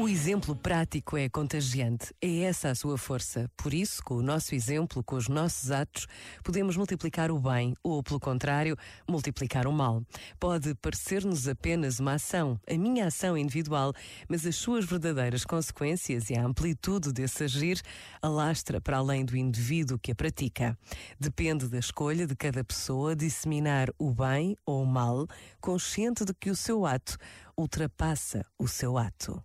O exemplo prático é contagiante. É essa a sua força. Por isso, com o nosso exemplo, com os nossos atos, podemos multiplicar o bem ou, pelo contrário, multiplicar o mal. Pode parecer-nos apenas uma ação, a minha ação individual, mas as suas verdadeiras consequências e a amplitude desse agir alastra para além do indivíduo que a pratica. Depende da escolha de cada pessoa disseminar o bem ou o mal, consciente de que o seu ato ultrapassa o seu ato.